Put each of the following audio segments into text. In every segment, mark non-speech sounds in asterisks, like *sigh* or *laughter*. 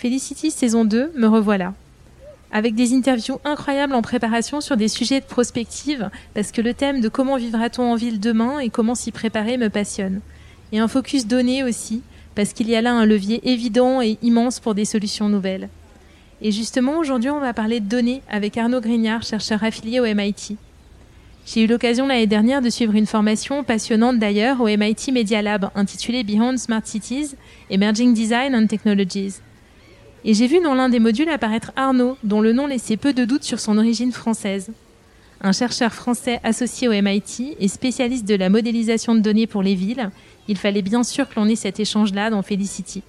Felicity saison 2, me revoilà. Avec des interviews incroyables en préparation sur des sujets de prospective, parce que le thème de comment vivra-t-on en ville demain et comment s'y préparer me passionne. Et un focus donné aussi, parce qu'il y a là un levier évident et immense pour des solutions nouvelles. Et justement, aujourd'hui, on va parler de données avec Arnaud Grignard, chercheur affilié au MIT. J'ai eu l'occasion l'année dernière de suivre une formation passionnante d'ailleurs au MIT Media Lab intitulée Beyond Smart Cities, Emerging Design and Technologies. Et j'ai vu dans l'un des modules apparaître Arnaud, dont le nom laissait peu de doute sur son origine française. Un chercheur français associé au MIT et spécialiste de la modélisation de données pour les villes, il fallait bien sûr que l'on ait cet échange-là dans Felicity.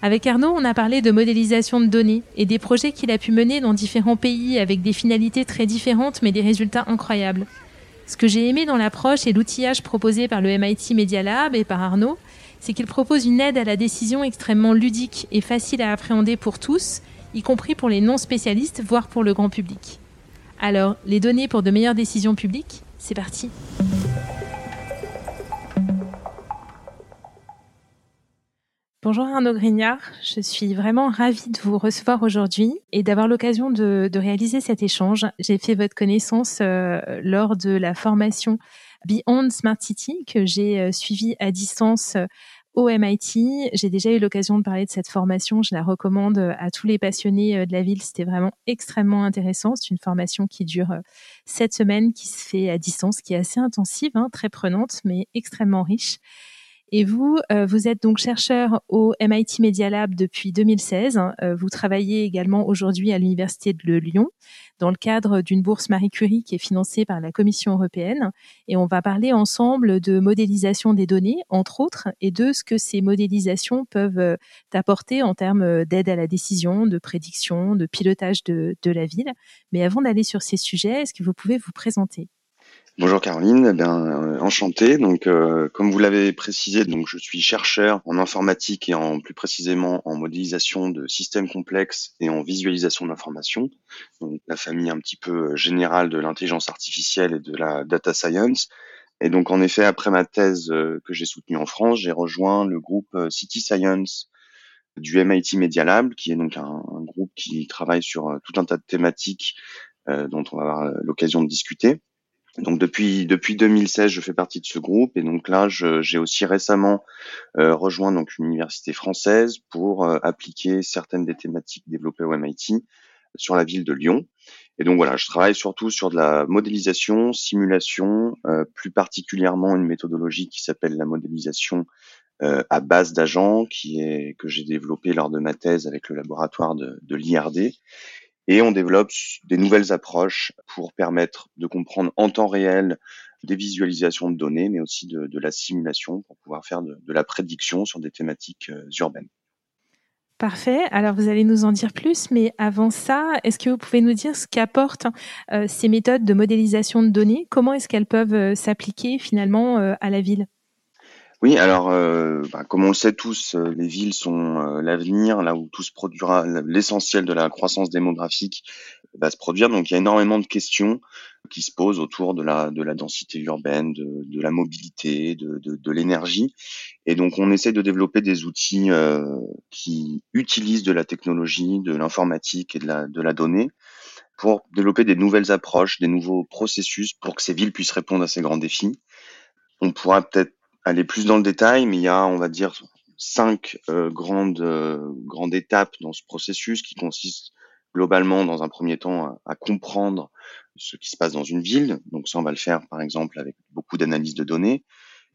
Avec Arnaud, on a parlé de modélisation de données et des projets qu'il a pu mener dans différents pays avec des finalités très différentes mais des résultats incroyables. Ce que j'ai aimé dans l'approche et l'outillage proposé par le MIT Media Lab et par Arnaud, c'est qu'il propose une aide à la décision extrêmement ludique et facile à appréhender pour tous, y compris pour les non-spécialistes, voire pour le grand public. Alors, les données pour de meilleures décisions publiques, c'est parti. Bonjour Arnaud Grignard, je suis vraiment ravie de vous recevoir aujourd'hui et d'avoir l'occasion de, réaliser cet échange. J'ai fait votre connaissance euh, lors de la formation Beyond Smart City que j'ai euh, suivi à distance euh, au MIT. J'ai déjà eu l'occasion de parler de cette formation. Je la recommande euh, à tous les passionnés de la ville. C'était vraiment extrêmement intéressant. C'est une formation qui dure sept semaines, qui se fait à distance, qui est assez intensive, hein, très prenante, mais extrêmement riche. Et vous, vous êtes donc chercheur au MIT Media Lab depuis 2016. vous travaillez également aujourd'hui à l'Université de Lyon dans le cadre d'une bourse Marie Curie qui est financée par la Commission européenne. Et on va parler ensemble de modélisation des données, entre autres, et de ce que ces modélisations peuvent euh, apporter en termes euh, d'aide à la décision, de prédiction, de pilotage de, de la ville. Mais avant d'aller sur ces sujets, est-ce que vous pouvez vous présenter? Bonjour Caroline, eh bien euh, enchanté. Donc euh, comme vous l'avez précisé, donc je suis chercheur en informatique et en plus précisément en modélisation de systèmes complexes et en visualisation d'informations. Donc la famille un petit peu générale de l'intelligence artificielle et de la data science. Et donc en effet, après ma thèse euh, que j'ai soutenue en France, j'ai rejoint le groupe City Science du MIT Media Lab, qui est donc un, groupe qui travaille sur tout un tas de thématiques dont on va avoir l'occasion de discuter. Donc depuis depuis 2016, je fais partie de ce groupe et donc là, j'ai aussi récemment euh, rejoint donc une université française pour euh, appliquer certaines des thématiques développées au MIT sur la ville de Lyon. Et donc voilà, je travaille surtout sur de la modélisation, simulation, euh, plus particulièrement une méthodologie qui s'appelle la modélisation à base d'agents, qui est que j'ai développée lors de ma thèse avec le laboratoire de, de l'IRD et on développe des nouvelles approches pour permettre de comprendre en temps réel des visualisations de données, mais aussi de, la simulation pour pouvoir faire de, la prédiction sur des thématiques euh, urbaines. Parfait. Alors vous allez nous en dire plus, mais avant ça, est-ce que vous pouvez nous dire ce qu'apportent euh, ces méthodes de modélisation de données? Comment est-ce qu'elles peuvent euh, s'appliquer finalement à la ville? Oui, alors euh, bah, comme on le sait tous, euh, les villes sont euh, l'avenir, là où tout se produira, l'essentiel de la croissance démographique va se produire. Donc il y a énormément de questions qui se posent autour de la de la densité urbaine, de, de la mobilité, de, de, de l'énergie. Et donc on essaie de développer des outils qui utilisent de la technologie, de l'informatique et de la de la donnée pour développer des nouvelles approches, des nouveaux processus pour que ces villes puissent répondre à ces grands défis. On pourra peut-être aller plus dans le détail, mais il y a, on va dire, cinq euh, grandes euh, grandes étapes dans ce processus qui consiste globalement, dans un premier temps, à, comprendre ce qui se passe dans une ville. Donc ça, on va le faire, par exemple, avec beaucoup d'analyses de données.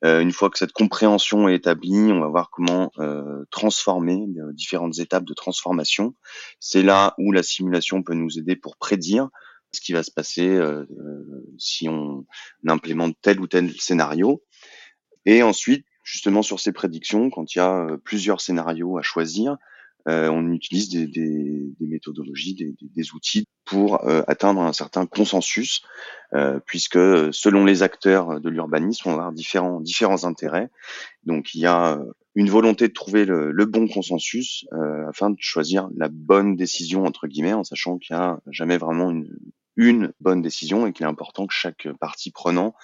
Euh, une fois que cette compréhension est établie, on va voir comment transformer différentes étapes de transformation. C'est là où la simulation peut nous aider pour prédire ce qui va se passer si on implémente tel ou tel scénario. Et ensuite, justement sur ces prédictions, quand il y a plusieurs scénarios à choisir, on utilise des, des, des méthodologies, des, des, outils pour atteindre un certain consensus, puisque selon les acteurs de l'urbanisme, on va avoir différents, différents intérêts. Donc il y a une volonté de trouver le, le bon consensus afin de choisir la bonne décision entre guillemets, en sachant qu'il n'y a jamais vraiment une, une bonne décision et qu'il est important que chaque partie prenant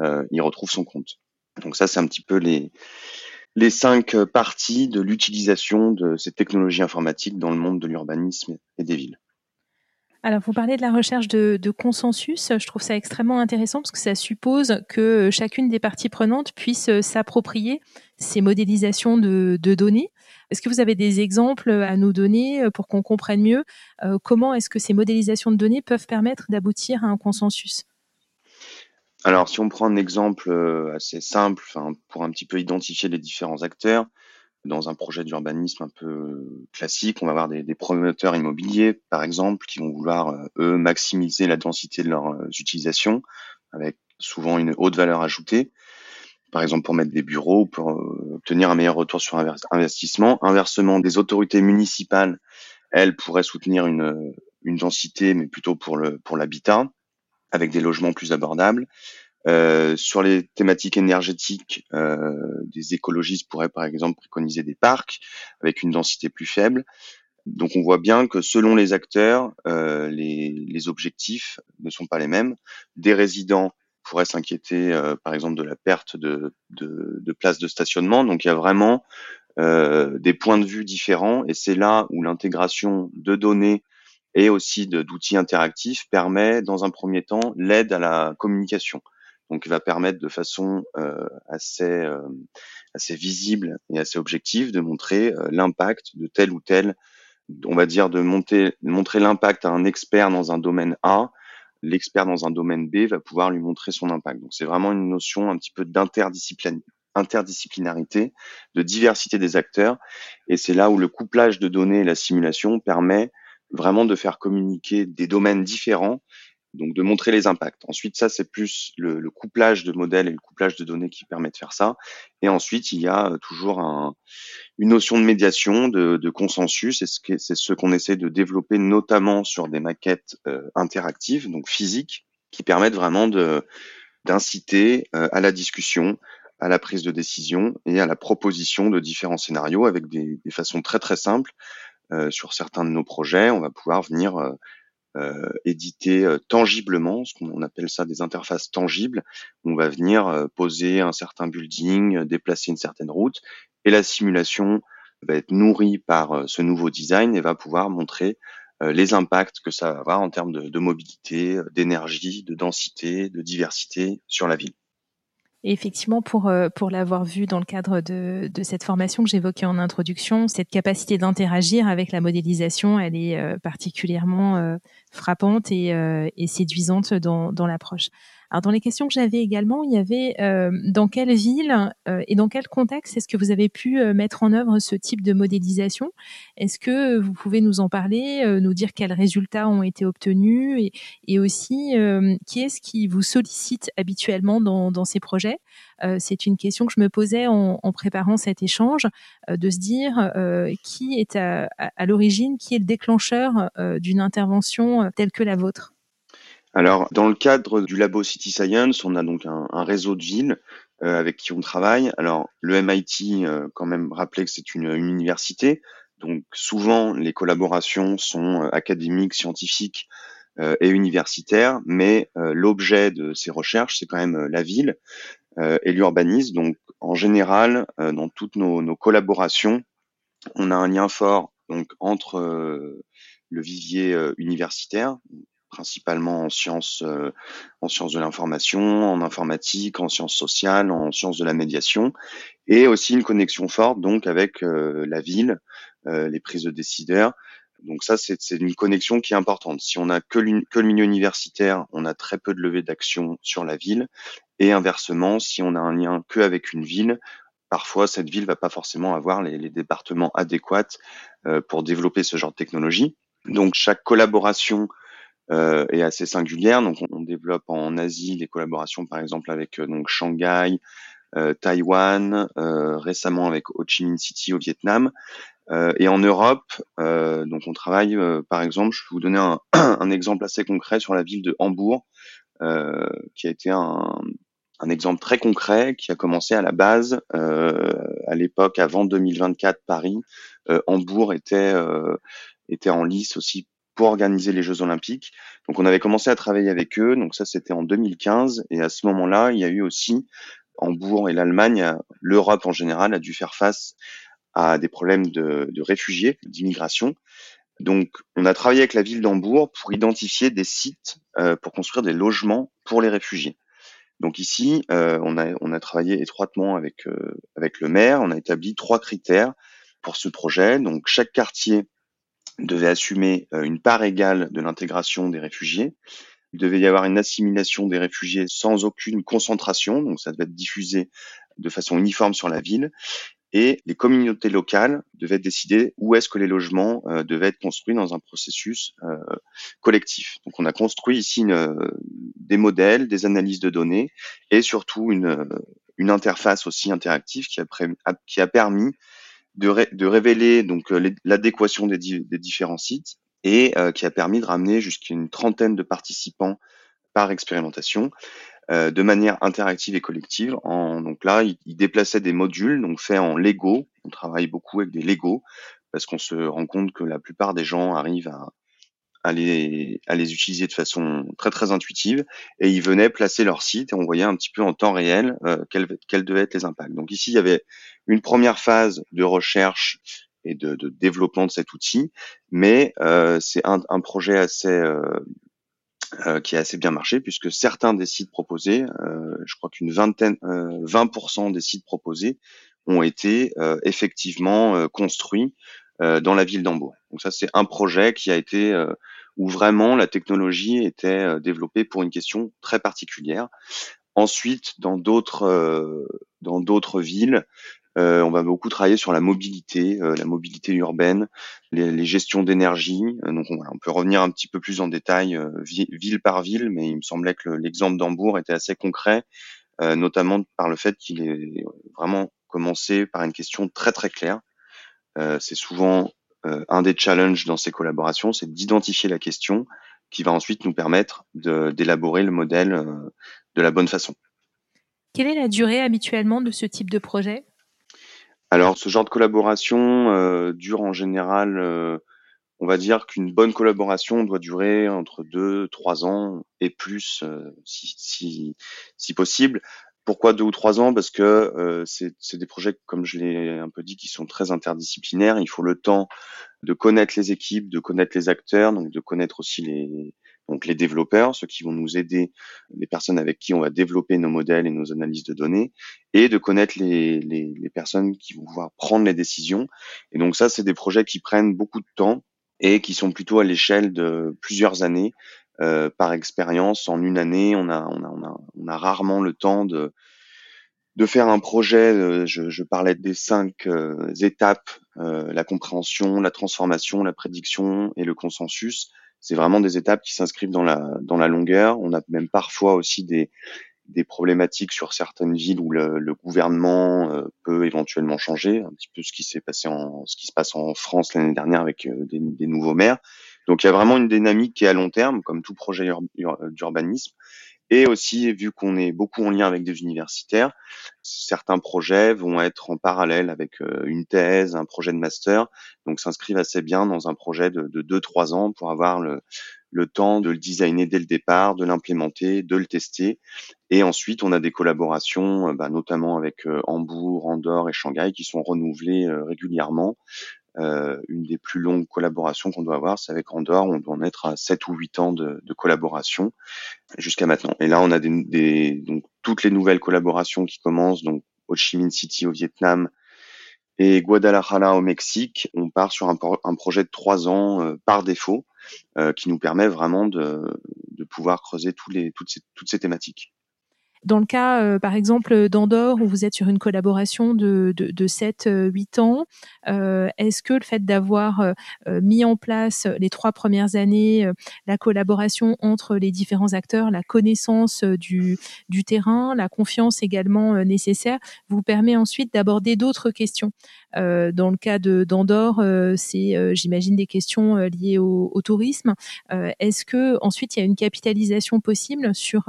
euh, y retrouve son compte. Donc ça, c'est un petit peu les, les cinq parties de l'utilisation de ces technologies informatiques dans le monde de l'urbanisme et des villes. Alors, vous parlez de la recherche de, consensus. Je trouve ça extrêmement intéressant parce que ça suppose que chacune des parties prenantes puisse s'approprier ces modélisations de, de données. Est-ce que vous avez des exemples à nous donner euh, pour qu'on comprenne mieux euh, comment est-ce que ces modélisations de données peuvent permettre d'aboutir à un consensus? Alors, si on prend un exemple euh, assez simple, pour un petit peu identifier les différents acteurs, dans un projet d'urbanisme un peu classique, on va avoir des, promoteurs immobiliers, par exemple, qui vont vouloir, eux, maximiser la densité de leurs utilisations, avec souvent une haute valeur ajoutée par exemple pour mettre des bureaux, pour euh, obtenir un meilleur retour sur investissement. Inversement, des autorités municipales, elles pourraient soutenir une, une densité, mais plutôt pour le pour l'habitat, avec des logements plus abordables. Euh, sur les thématiques énergétiques, euh, des écologistes pourraient par exemple préconiser des parcs avec une densité plus faible. Donc on voit bien que selon les acteurs, euh, les, les, objectifs ne sont pas les mêmes. Des résidents pourrait s'inquiéter, euh, par exemple, de la perte de, de, de places de stationnement. Donc il y a vraiment euh, des points de vue différents, et c'est là où l'intégration de données et aussi d'outils interactifs permet, dans un premier temps, l'aide à la communication. Donc, il va permettre de façon euh, assez euh, assez visible et assez objective de montrer euh, l'impact de tel ou tel, on va dire de monter, montrer l'impact à un expert dans un domaine A l'expert dans un domaine B va pouvoir lui montrer son impact. Donc c'est vraiment une notion un petit peu d'interdisciplinarité, de diversité des acteurs, et c'est là où le couplage de données et la simulation permet vraiment de faire communiquer des domaines différents donc de montrer les impacts. Ensuite, ça c'est plus le, le, couplage de modèles et le couplage de données qui permet de faire ça. Et ensuite, il y a euh, toujours un, une notion de médiation, de, de consensus. C'est ce qu'on essaie de développer, notamment sur des maquettes euh, interactives, donc physiques, qui permettent vraiment d'inciter euh, à la discussion, à la prise de décision et à la proposition de différents scénarios avec des, des façons très très simples. Sur certains de nos projets, on va pouvoir venir euh, éditer euh, tangiblement, ce qu'on appelle ça des interfaces tangibles. On va venir euh, poser un certain building, déplacer une certaine route, et la simulation va être nourrie par ce nouveau design et va pouvoir montrer les impacts que ça va avoir en termes de, de mobilité, d'énergie, de densité, de diversité sur la ville. Et effectivement, pour, euh, pour l'avoir vu dans le cadre de, de cette formation que j'évoquais en introduction, cette capacité d'interagir avec la modélisation, elle est euh, particulièrement euh, frappante et, et séduisante dans, dans l'approche. Alors dans les questions que j'avais également, il y avait euh, dans quelle ville euh, et dans quel contexte est-ce que vous avez pu euh, mettre en œuvre ce type de modélisation? Est-ce que vous pouvez nous en parler, nous dire quels résultats ont été obtenus et, aussi qui est-ce qui vous sollicite habituellement dans, ces projets? C'est une question que je me posais en, préparant cet échange, de se dire qui est à l'origine, qui est le déclencheur d'une intervention telle que la vôtre alors, dans le cadre du labo City Science, on a donc un, réseau de villes euh, avec qui on travaille. Alors, le MIT, euh, quand même, rappeler que c'est une, université. Donc, souvent, les collaborations sont euh, académiques, scientifiques et universitaires, mais l'objet de ces recherches, c'est quand même la ville et l'urbanisme. Donc, en général, dans toutes nos, nos, collaborations, on a un lien fort donc entre le vivier universitaire, principalement en sciences, euh, en sciences de l'information, en informatique, en sciences sociales, en sciences de la médiation, et aussi une connexion forte donc avec euh, la ville, euh, les prises de décideurs. Donc ça, c'est une connexion qui est importante. Si on a que, que le milieu universitaire, on a très peu de levée d'action sur la ville, et inversement, si on a un lien que avec une ville, parfois cette ville va pas forcément avoir les, les départements adéquats pour développer ce genre de technologie. Donc chaque collaboration euh, est assez singulière. Donc, on, développe en Asie des collaborations, par exemple, avec euh, donc Shanghai, Taïwan, récemment avec Ho Chi Minh City au Vietnam. et en Europe, donc on travaille, par exemple, je vais vous donner *clears throat* un, exemple assez concret sur la ville de Hambourg, qui a été un, exemple très concret qui a commencé à la base, euh, à l'époque avant 2024 Paris, euh, Hambourg était euh, était en lice aussi pour organiser les Jeux Olympiques. Donc on avait commencé à travailler avec eux. Donc ça c'était en 2015 et à ce moment-là il y a eu aussi Hambourg et l'Allemagne, l'Europe en général a dû faire face à des problèmes de, de réfugiés, d'immigration. Donc, on a travaillé avec la ville d'Hambourg pour identifier des sites euh, pour construire des logements pour les réfugiés. Donc ici, euh, on, a, on a travaillé étroitement avec, euh, avec le maire, on a établi trois critères pour ce projet. Donc chaque quartier devait assumer euh, une part égale de l'intégration des réfugiés. Il devait y avoir une assimilation des réfugiés sans aucune concentration, donc ça devait être diffusé de façon uniforme sur la ville et les communautés locales devaient décider où est-ce que les logements euh, devaient être construits dans un processus euh, collectif. Donc on a construit ici des modèles, des analyses de données et surtout une, interface aussi interactive qui a permis de, révéler donc euh, l'adéquation des, différents sites et qui a permis de ramener jusqu'à une trentaine de participants par expérimentation euh, de manière interactive et collective. En, donc là, il, déplaçait des modules, donc faits en Lego. On travaille beaucoup avec des Lego parce qu'on se rend compte que la plupart des gens arrivent à, à les, à les utiliser de façon très très intuitive et ils venaient placer leur site et on voyait un petit peu en temps réel euh, quels, quels devaient être les impacts. Donc ici, il y avait une première phase de recherche et de, de développement de cet outil, mais euh, c'est un, un, projet assez euh, euh, qui a assez bien marché puisque certains des sites proposés, euh, je crois qu'une vingtaine, 20% euh, des sites proposés ont été effectivement construits dans la ville d'Hambourg. Donc ça c'est un projet qui a été où vraiment la technologie était développée pour une question très particulière. Ensuite, dans d'autres dans d'autres villes, euh, on va beaucoup travailler sur la mobilité, euh, la mobilité urbaine, les, gestions d'énergie. Euh, donc on, on, peut revenir un petit peu plus en détail ville par ville, mais il me semblait que l'exemple d'Hambourg était assez concret, notamment par le fait qu'il est vraiment commencé par une question très très claire. C'est souvent un des challenges dans ces collaborations, c'est d'identifier la question qui va ensuite nous permettre d'élaborer le modèle de la bonne façon. Quelle est la durée habituellement de ce type de projet? Alors, ce genre de collaboration euh, dure en général, euh, on va dire qu'une bonne collaboration doit durer entre deux, trois ans et plus, euh, si, si, si, possible. Pourquoi deux ou trois ans? Parce que c'est des projets, comme je l'ai un peu dit, qui sont très interdisciplinaires. Il faut le temps de connaître les équipes, de connaître les acteurs, donc de connaître aussi les, donc les développeurs, ceux qui vont nous aider, les personnes avec qui on va développer nos modèles et nos analyses de données, et de connaître les, les, les personnes qui vont pouvoir prendre les décisions. Et donc ça, c'est des projets qui prennent beaucoup de temps et qui sont plutôt à l'échelle de plusieurs années. Euh, par expérience, en une année, on a, on a, on a, on a rarement le temps de, de faire un projet. Euh, je, je parlais des cinq euh, étapes euh, la compréhension, la transformation, la prédiction et le consensus c'est vraiment des étapes qui s'inscrivent dans la dans la longueur. On a même parfois aussi des des problématiques sur certaines villes où le, le gouvernement euh, peut éventuellement changer, un petit peu ce qui s'est passé en ce qui se passe en France l'année dernière avec euh, des, des, nouveaux maires. Donc il y a vraiment une dynamique qui est à long terme, comme tout projet d'urbanisme. Et aussi, vu qu'on est beaucoup en lien avec des universitaires, certains projets vont être en parallèle avec euh, une thèse, un projet de master, donc s'inscrivent assez bien dans un projet de, de 2-3 ans pour avoir le, le temps de le designer dès le départ, de l'implémenter, de le tester. Et ensuite, on a des collaborations, euh, bah, notamment avec euh, Hambourg, Andorre et Shanghai, qui sont renouvelées régulièrement. Euh, une des plus longues collaborations qu'on doit avoir, c'est avec Andorre. On doit en être à 7 ou 8 ans de, de collaboration jusqu'à maintenant. Et là, on a des, des, donc toutes les nouvelles collaborations qui commencent, donc Ho Chi Minh City au Vietnam et Guadalajara au Mexique. On part sur un, projet de trois ans euh, par défaut, euh, qui nous permet vraiment de, de pouvoir creuser les, toutes, ces, toutes ces thématiques. Dans le cas, par exemple, d'Andorre, où vous êtes sur une collaboration de, de, de 7-8 ans, est-ce que le fait d'avoir mis en place les trois premières années la collaboration entre les différents acteurs, la connaissance du, du terrain, la confiance également nécessaire, vous permet ensuite d'aborder d'autres questions? Dans le cas d'Andorre, c'est, j'imagine, des questions liées au, au tourisme. est-ce que ensuite il y a une capitalisation possible sur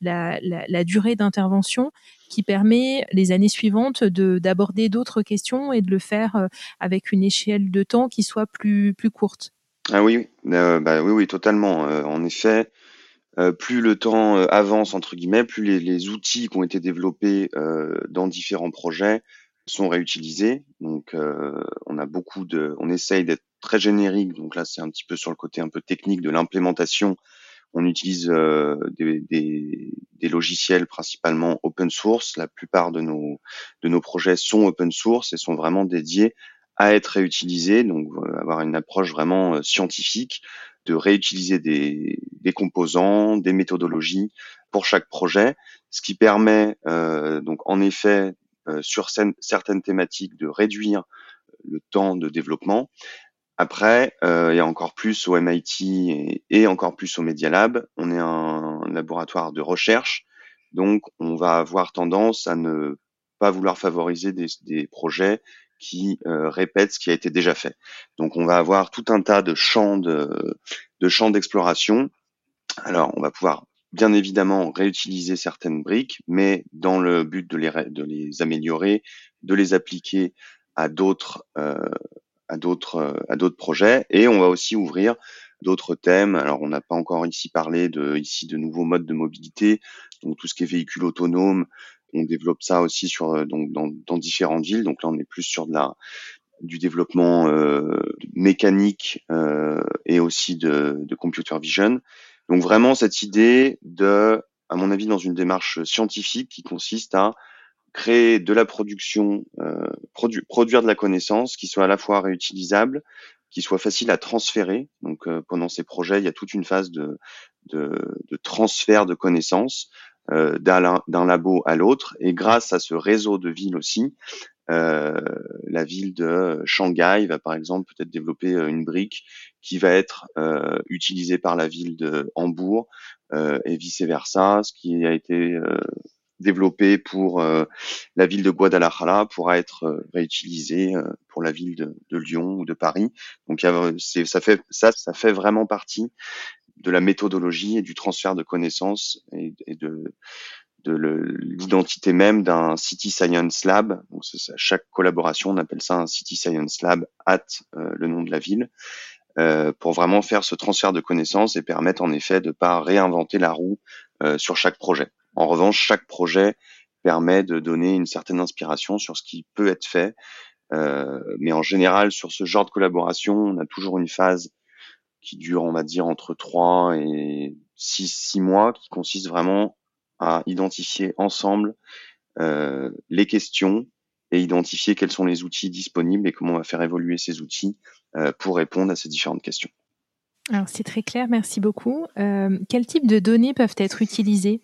la, la, la durée d'intervention qui permet les années suivantes de d'aborder d'autres questions et de le faire euh, avec une échelle de temps qui soit plus plus courte. Ah oui, euh, bah oui, oui, totalement. Euh, en effet, plus le temps avance entre guillemets, plus les, les, outils qui ont été développés dans différents projets sont réutilisés. Donc, on a beaucoup de, on essaye d'être très générique. Donc là, c'est un petit peu sur le côté un peu technique de l'implémentation on utilise euh, des, des, des, logiciels principalement open source. La plupart de nos, de nos projets sont open source et sont vraiment dédiés à être réutilisés, donc euh, avoir une approche vraiment euh, scientifique de réutiliser des, des, composants, des méthodologies pour chaque projet, ce qui permet euh, donc en effet sur certaines thématiques de réduire le temps de développement, après, euh, il y a encore plus au MIT et, encore plus au Media Lab. On est un, laboratoire de recherche, donc on va avoir tendance à ne pas vouloir favoriser des, projets qui euh, répètent ce qui a été déjà fait. Donc on va avoir tout un tas de champs de, de champs d'exploration. Alors on va pouvoir bien évidemment réutiliser certaines briques, mais dans le but de les, de les améliorer, de les appliquer à d'autres euh, à d'autres euh, à d'autres projets et on va aussi ouvrir d'autres thèmes. Alors on n'a pas encore ici parlé de ici de nouveaux modes de mobilité, donc tout ce qui est véhicule autonome, on développe ça aussi sur euh, donc dans, différentes villes. Donc là on est plus sur de la du développement euh, mécanique et aussi de, de computer vision. Donc vraiment cette idée de, à mon avis, dans une démarche scientifique qui consiste à créer de la production, euh, produire de la connaissance qui soit à la fois réutilisable, qui soit facile à transférer. Donc euh, pendant ces projets, il y a toute une phase de, de, de transfert de connaissances euh, d'un labo à l'autre. Et grâce à ce réseau de villes aussi, euh, la ville de Shanghai va par exemple peut-être développer euh, une brique qui va être euh, utilisée par la ville de Hambourg euh, et vice versa, ce qui a été développé pour euh, la ville de Guadalajara pourra être euh, réutilisé euh, pour la ville de, de, Lyon ou de Paris. Donc ça fait ça, ça fait vraiment partie de la méthodologie et du transfert de connaissances et, de de l'identité même d'un City Science Lab. Donc, chaque collaboration, on appelle ça un City Science Lab at le nom de la ville, euh, pour vraiment faire ce transfert de connaissances et permettre en effet de pas réinventer la roue euh, sur chaque projet. En revanche, chaque projet permet de donner une certaine inspiration sur ce qui peut être fait. Euh, mais en général, sur ce genre de collaboration, on a toujours une phase qui dure, on va dire, entre 3 et 6, 6 mois, qui consiste vraiment à identifier ensemble euh, les questions et identifier quels sont les outils disponibles et comment on va faire évoluer ces outils euh, pour répondre à ces différentes questions. Alors c'est très clair, merci beaucoup. Euh, quel type de données peuvent être utilisées?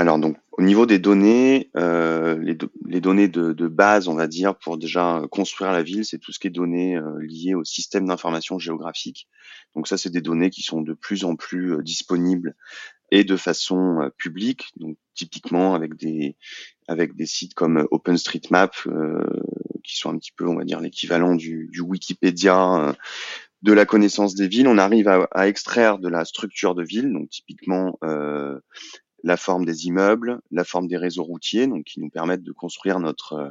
Alors donc au niveau des données, euh, les, les, données de, de, base, on va dire, pour déjà construire la ville, c'est tout ce qui est données euh, liées au système d'information géographique. Donc ça, c'est des données qui sont de plus en plus euh, disponibles et de façon euh, publique. Donc typiquement avec des avec des sites comme OpenStreetMap, euh, qui sont un petit peu, on va dire, l'équivalent du, du, Wikipédia de la connaissance des villes. On arrive à, à, extraire de la structure de ville, donc typiquement euh, la forme des immeubles, la forme des réseaux routiers, donc qui nous permettent de construire notre euh,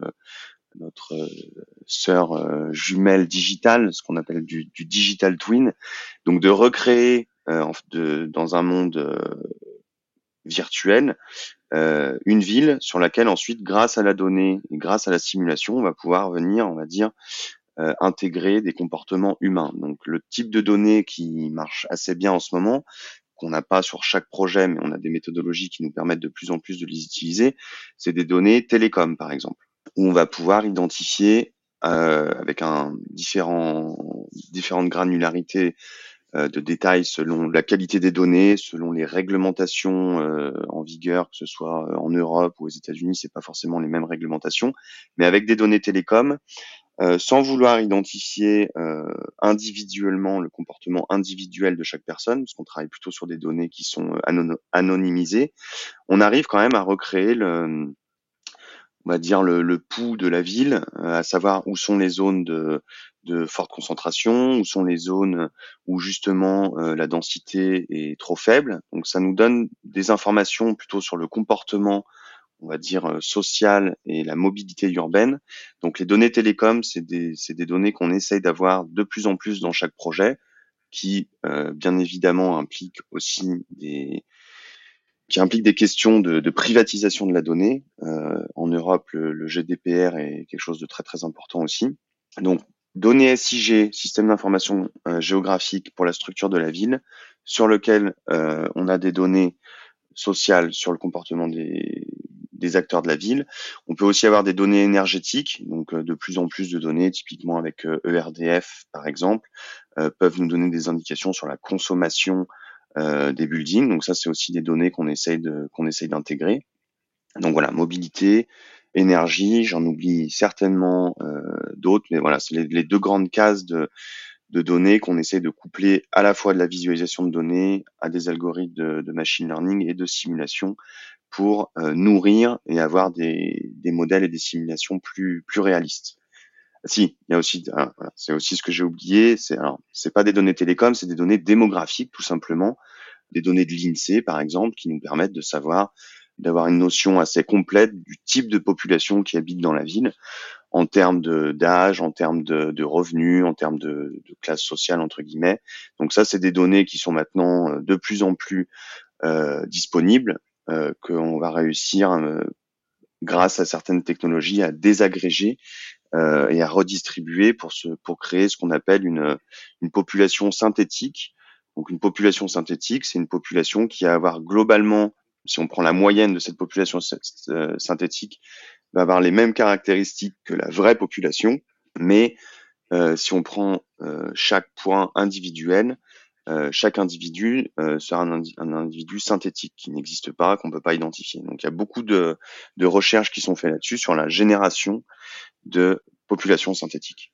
notre euh, sœur euh, jumelle digitale, ce qu'on appelle du, du, digital twin, donc de recréer de, dans un monde virtuel une ville sur laquelle ensuite, grâce à la donnée et grâce à la simulation, on va pouvoir venir, on va dire, intégrer des comportements humains. Donc le type de données qui marche assez bien en ce moment, qu'on n'a pas sur chaque projet, mais on a des méthodologies qui nous permettent de plus en plus de les utiliser, c'est des données télécom, par exemple, où on va pouvoir identifier euh, avec un différent, différentes granularités de détails selon la qualité des données, selon les réglementations en vigueur, que ce soit en Europe ou aux États-Unis, c'est pas forcément les mêmes réglementations, mais avec des données télécom, sans vouloir identifier individuellement le comportement individuel de chaque personne, parce qu'on travaille plutôt sur des données qui sont anonymisées, on arrive quand même à recréer le, on va dire le, le pouls de la ville, euh, à savoir où sont les zones de, de forte concentration, où sont les zones où justement euh, la densité est trop faible. Donc ça nous donne des informations plutôt sur le comportement, on va dire euh, social et la mobilité urbaine. Donc les données télécom, c'est des, des données qu'on essaye d'avoir de plus en plus dans chaque projet, qui bien évidemment impliquent aussi des, qui implique des questions de, de privatisation de la donnée. Euh, en Europe, le, le, GDPR est quelque chose de très très important aussi. Donc, données SIG, système d'information euh, géographique pour la structure de la ville, sur lequel euh, on a des données sociales sur le comportement des, acteurs de la ville. On peut aussi avoir des données énergétiques, donc euh, de plus en plus de données, typiquement avec ERDF euh, e par exemple, euh, peuvent nous donner des indications sur la consommation des buildings. Donc ça, c'est aussi des données qu'on essaye de qu'on essaye d'intégrer. Donc voilà, mobilité, énergie, j'en oublie certainement d'autres, mais voilà, c'est les, deux grandes cases de, de données qu'on essaie de coupler à la fois de la visualisation de données à des algorithmes de, machine learning et de simulation pour euh, nourrir et avoir des, des modèles et des simulations plus plus réalistes. Si, il y a aussi, ah, c'est aussi ce que j'ai oublié. C'est alors, c'est pas des données télécom, c'est des données démographiques tout simplement, des données de l'Insee par exemple, qui nous permettent de savoir, d'avoir une notion assez complète du type de population qui habite dans la ville, en termes d'âge, en termes de, de, revenus, en termes de, de, classe sociale entre guillemets. Donc ça, c'est des données qui sont maintenant euh, de plus en plus euh, disponibles, euh, qu'on va réussir euh, grâce à certaines technologies à désagréger euh, et à redistribuer pour, ce, pour créer ce qu'on appelle une, une population synthétique. Donc une population synthétique, c'est une population qui va avoir globalement, si on prend la moyenne de cette population euh, synthétique, va avoir les mêmes caractéristiques que la vraie population, mais euh, si on prend euh, chaque point individuel, euh, chaque individu sera un, individu synthétique qui n'existe pas, qu'on peut pas identifier. Donc il y a beaucoup de, de recherches qui sont faites là-dessus sur la génération de populations synthétiques.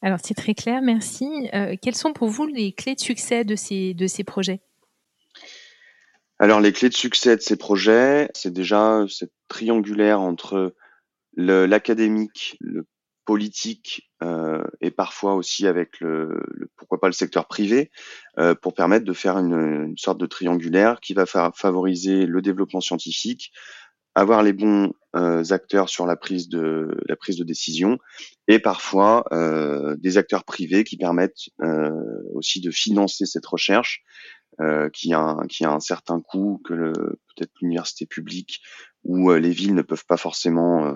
Alors c'est très clair, merci. Quelles sont pour vous les clés de succès de ces, de ces projets? Alors les clés de succès de ces projets, c'est déjà cette triangulaire entre l'académique, le, politique euh, et parfois aussi avec le, pourquoi pas le secteur privé euh, pour permettre de faire une, sorte de triangulaire qui va favoriser le développement scientifique, avoir les bons euh, acteurs sur la prise de la prise de décision et parfois des acteurs privés qui permettent aussi de financer cette recherche euh, qui a un, qui a un certain coût que le peut-être l'université publique ou euh, les villes ne peuvent pas forcément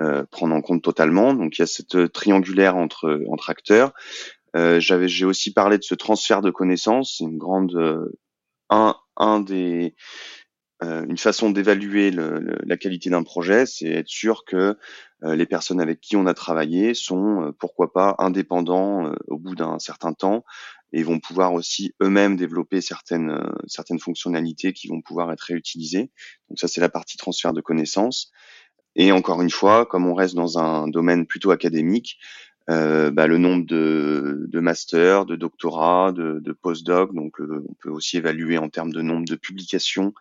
euh, prendre en compte totalement. Donc il y a cette triangulaire entre entre acteurs. J'avais j'ai aussi parlé de ce transfert de connaissances, c'est une grande un un des euh, une façon d'évaluer la qualité d'un projet, c'est être sûr que euh, les personnes avec qui on a travaillé sont, euh, pourquoi pas, indépendants au bout d'un certain temps et vont pouvoir aussi eux-mêmes développer certaines certaines fonctionnalités qui vont pouvoir être réutilisées. Donc ça, c'est la partie transfert de connaissances. Et encore une fois, comme on reste dans un domaine plutôt académique, euh, bah, le nombre de, de masters, de doctorats, de, de post-doc. Donc, on peut aussi évaluer en termes de nombre de publications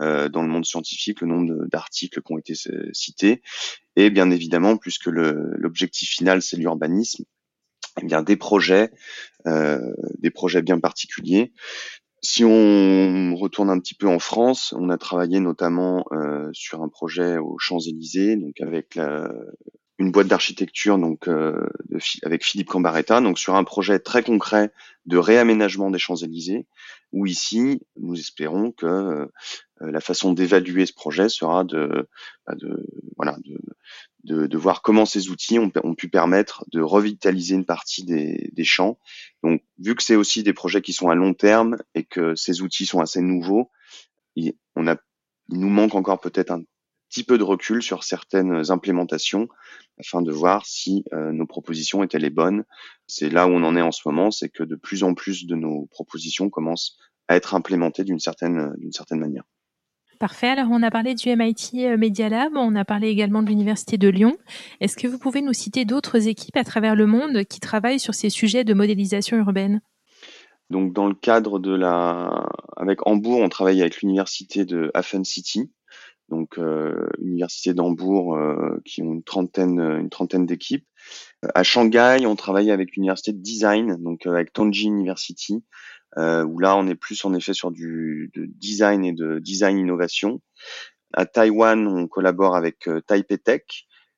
euh, dans le monde scientifique, le nombre d'articles qui ont été cités, et bien évidemment, puisque l'objectif final c'est l'urbanisme, eh bien des projets, euh, des projets bien particuliers. Si on retourne un petit peu en France, on a travaillé notamment euh, sur un projet aux Champs-Élysées, donc avec la, une boîte d'architecture donc euh, avec Philippe Cambaretta, donc sur un projet très concret de réaménagement des Champs-Élysées, où ici nous espérons que euh, la façon d'évaluer ce projet sera de, bah, de voilà de, de, de, voir comment ces outils ont, pu permettre de revitaliser une partie des, des champs. Donc vu que c'est aussi des projets qui sont à long terme et que ces outils sont assez nouveaux, il, on a il nous manque encore peut-être un petit peu de recul sur certaines implémentations afin de voir si nos propositions étaient les bonnes. C'est là où on en est en ce moment, c'est que de plus en plus de nos propositions commencent à être implémentées d'une certaine, d'une certaine manière. Parfait. Alors, on a parlé du MIT euh, Media Lab, on a parlé également de l'Université de Lyon. Est-ce que vous pouvez nous citer d'autres équipes à travers le monde qui travaillent sur ces sujets de modélisation urbaine? Donc, dans le cadre de la, avec Hambourg, on travaille avec l'Université de Hafen City, donc euh, Université d'Hambourg, euh, qui ont une trentaine, une trentaine d'équipes. À Shanghai, on travaille avec l'Université de Design, donc avec Tongji University, euh, où là on est plus en effet sur du de design et de design innovation. À Taïwan, on collabore avec euh, Taipei Tech.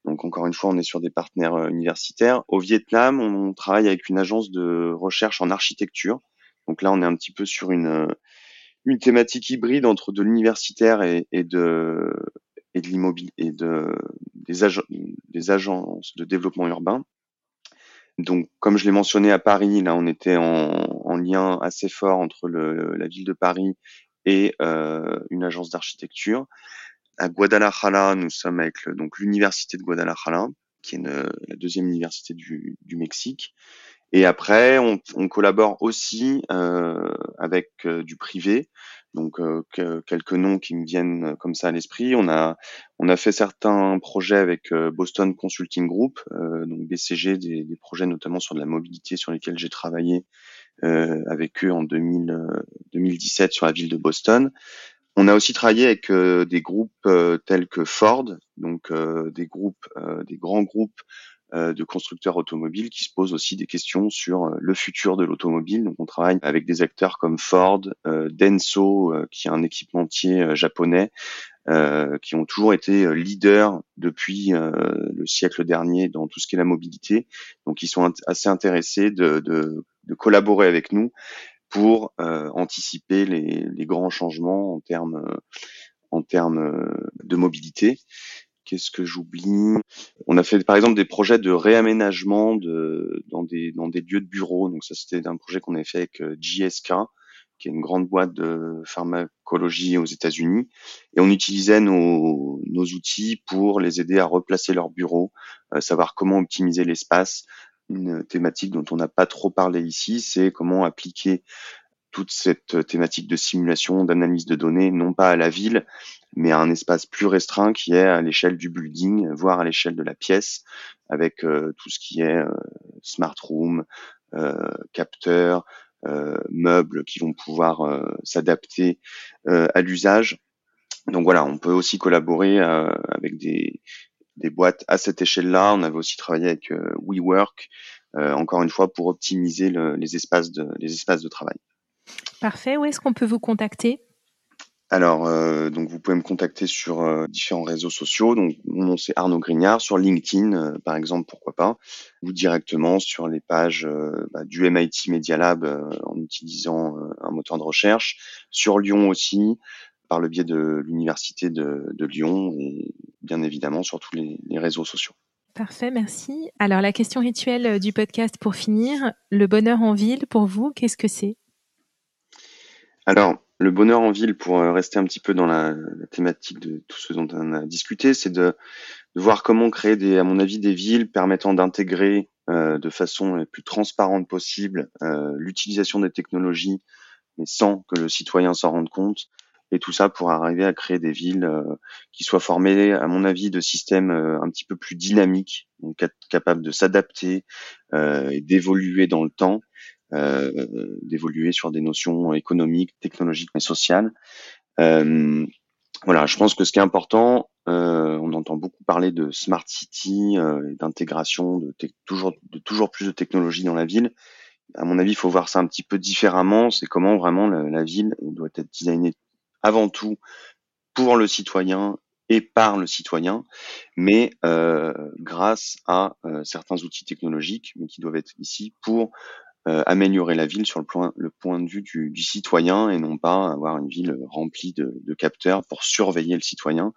Donc encore une fois, on est sur des partenaires euh, universitaires. Au Vietnam, on travaille avec une agence de recherche en architecture. Donc là, on est un petit peu sur une une thématique hybride entre de l'universitaire et de et de l'immobilier et de des, des agences de développement urbain. Donc, comme je l'ai mentionné à Paris, là, on était en, lien assez fort entre la ville de Paris et euh, une agence d'architecture. À Guadalajara, nous sommes avec donc l'université de Guadalajara, qui est la deuxième université du, Mexique. Et après, on, collabore aussi euh, avec euh, du privé. Donc euh, quelques noms qui me viennent euh, comme ça à l'esprit. On a on a fait certains projets avec euh, Boston Consulting Group, donc BCG, des, des, projets notamment sur de la mobilité sur lesquels j'ai travaillé avec eux en 2000, 2017 sur la ville de Boston. On a aussi travaillé avec des groupes tels que Ford, donc des groupes, des grands groupes euh, de constructeurs automobiles qui se posent aussi des questions sur euh, le futur de l'automobile. Donc on travaille avec des acteurs comme Ford, euh, Denso, qui est un équipementier japonais, qui ont toujours été leaders depuis le siècle dernier dans tout ce qui est la mobilité. Donc ils sont assez intéressés de, de, de, collaborer avec nous pour anticiper les, les, grands changements en termes en termes de mobilité. Qu'est-ce que j'oublie On a fait par exemple des projets de réaménagement dans, des, lieux de bureau. Donc ça c'était un projet qu'on avait fait avec euh, JSK, qui est une grande boîte de pharmacologie aux États-Unis. Et on utilisait nos, outils pour les aider à replacer leur bureau, euh, savoir comment optimiser l'espace. Une thématique dont on n'a pas trop parlé ici, c'est comment appliquer toute cette thématique de simulation, d'analyse de données, non pas à la ville, mais à un espace plus restreint qui est à l'échelle du building, voire à l'échelle de la pièce, avec euh, tout ce qui est euh, smart room, euh, capteurs, euh, meubles qui vont pouvoir s'adapter à l'usage. Donc voilà, on peut aussi collaborer avec des, des boîtes à cette échelle-là. On avait aussi travaillé avec WeWork, encore une fois pour optimiser le, les espaces de les espaces de travail. Parfait. Où est-ce qu'on peut vous contacter? Alors, euh, donc vous pouvez me contacter sur euh, différents réseaux sociaux. Donc, mon nom c'est Arnaud Grignard sur LinkedIn, euh, par exemple, pourquoi pas, ou directement sur les pages bah, du MIT Media Lab en utilisant un moteur de recherche, sur Lyon aussi, par le biais de l'université de, Lyon et bien évidemment sur tous les, les réseaux sociaux. Parfait, merci. Alors, la question rituelle du podcast pour finir, le bonheur en ville, pour vous, qu'est-ce que c'est? Alors, le bonheur en ville, pour euh, rester un petit peu dans la, thématique de tout ce dont on a discuté, c'est de, voir comment créer, des, à mon avis, des villes permettant d'intégrer euh, de façon la plus transparente possible euh, l'utilisation des technologies, mais sans que le citoyen s'en rende compte. Et tout ça pour arriver à créer des villes qui soient formées, à mon avis, de systèmes un petit peu plus dynamiques, donc capables de s'adapter et d'évoluer dans le temps euh, d'évoluer sur des notions économiques, technologiques, mais sociales. Euh, voilà, je pense que ce qui est important, euh, on entend beaucoup parler de smart city, euh, d'intégration, de toujours, de toujours plus de technologies dans la ville. À mon avis, il faut voir ça un petit peu différemment. C'est comment vraiment la, ville doit être designée avant tout pour le citoyen et par le citoyen, mais euh, grâce à euh, certains outils technologiques, mais qui doivent être ici pour améliorer la ville sur le point, le point de vue du, du, citoyen et non pas avoir une ville remplie de, de capteurs pour surveiller le citoyen,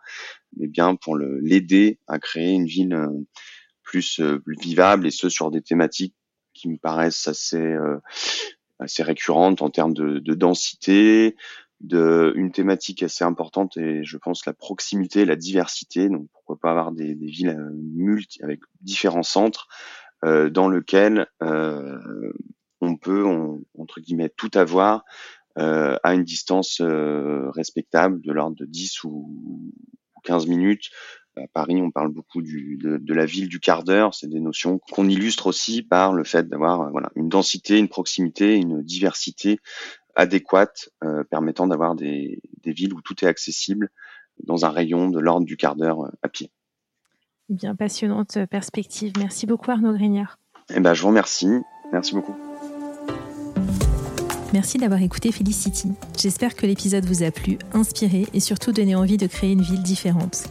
mais bien pour l'aider à créer une ville euh, plus, euh, plus, vivable et ce sur des thématiques qui me paraissent assez, assez récurrentes en termes de, de densité, de une thématique assez importante et je pense la proximité, la diversité. Donc pourquoi pas avoir des, des villes multi avec différents centres dans lesquels on peut entre guillemets tout avoir euh, à une distance euh, respectable de l'ordre de 10 ou 15 minutes. À Paris, on parle beaucoup du, de, de, la ville du quart d'heure. C'est des notions qu'on illustre aussi par le fait d'avoir euh, voilà, une densité, une proximité, une diversité adéquate euh, permettant d'avoir des, des, villes où tout est accessible dans un rayon de l'ordre du quart d'heure à pied. Eh bien, passionnante perspective. Merci beaucoup Arnaud Grignard. Eh ben, je vous remercie. Merci beaucoup. Merci d'avoir écouté Felicity. J'espère que l'épisode vous a plu, inspiré et surtout donné envie de créer une ville différente.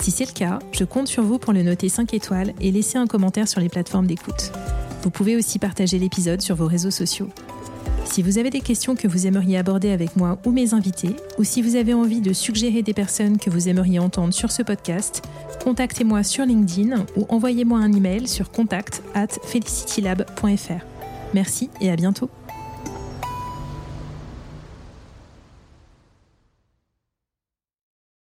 Si c'est le cas, je compte sur vous pour le noter 5 étoiles et laisser un commentaire sur les plateformes d'écoute. Vous pouvez aussi partager l'épisode sur vos réseaux sociaux. Si vous avez des questions que vous aimeriez aborder avec moi ou mes invités, ou si vous avez envie de suggérer des personnes que vous aimeriez entendre sur ce podcast, contactez-moi sur LinkedIn ou envoyez-moi un email sur contact at felicitylab.fr. Merci et à bientôt.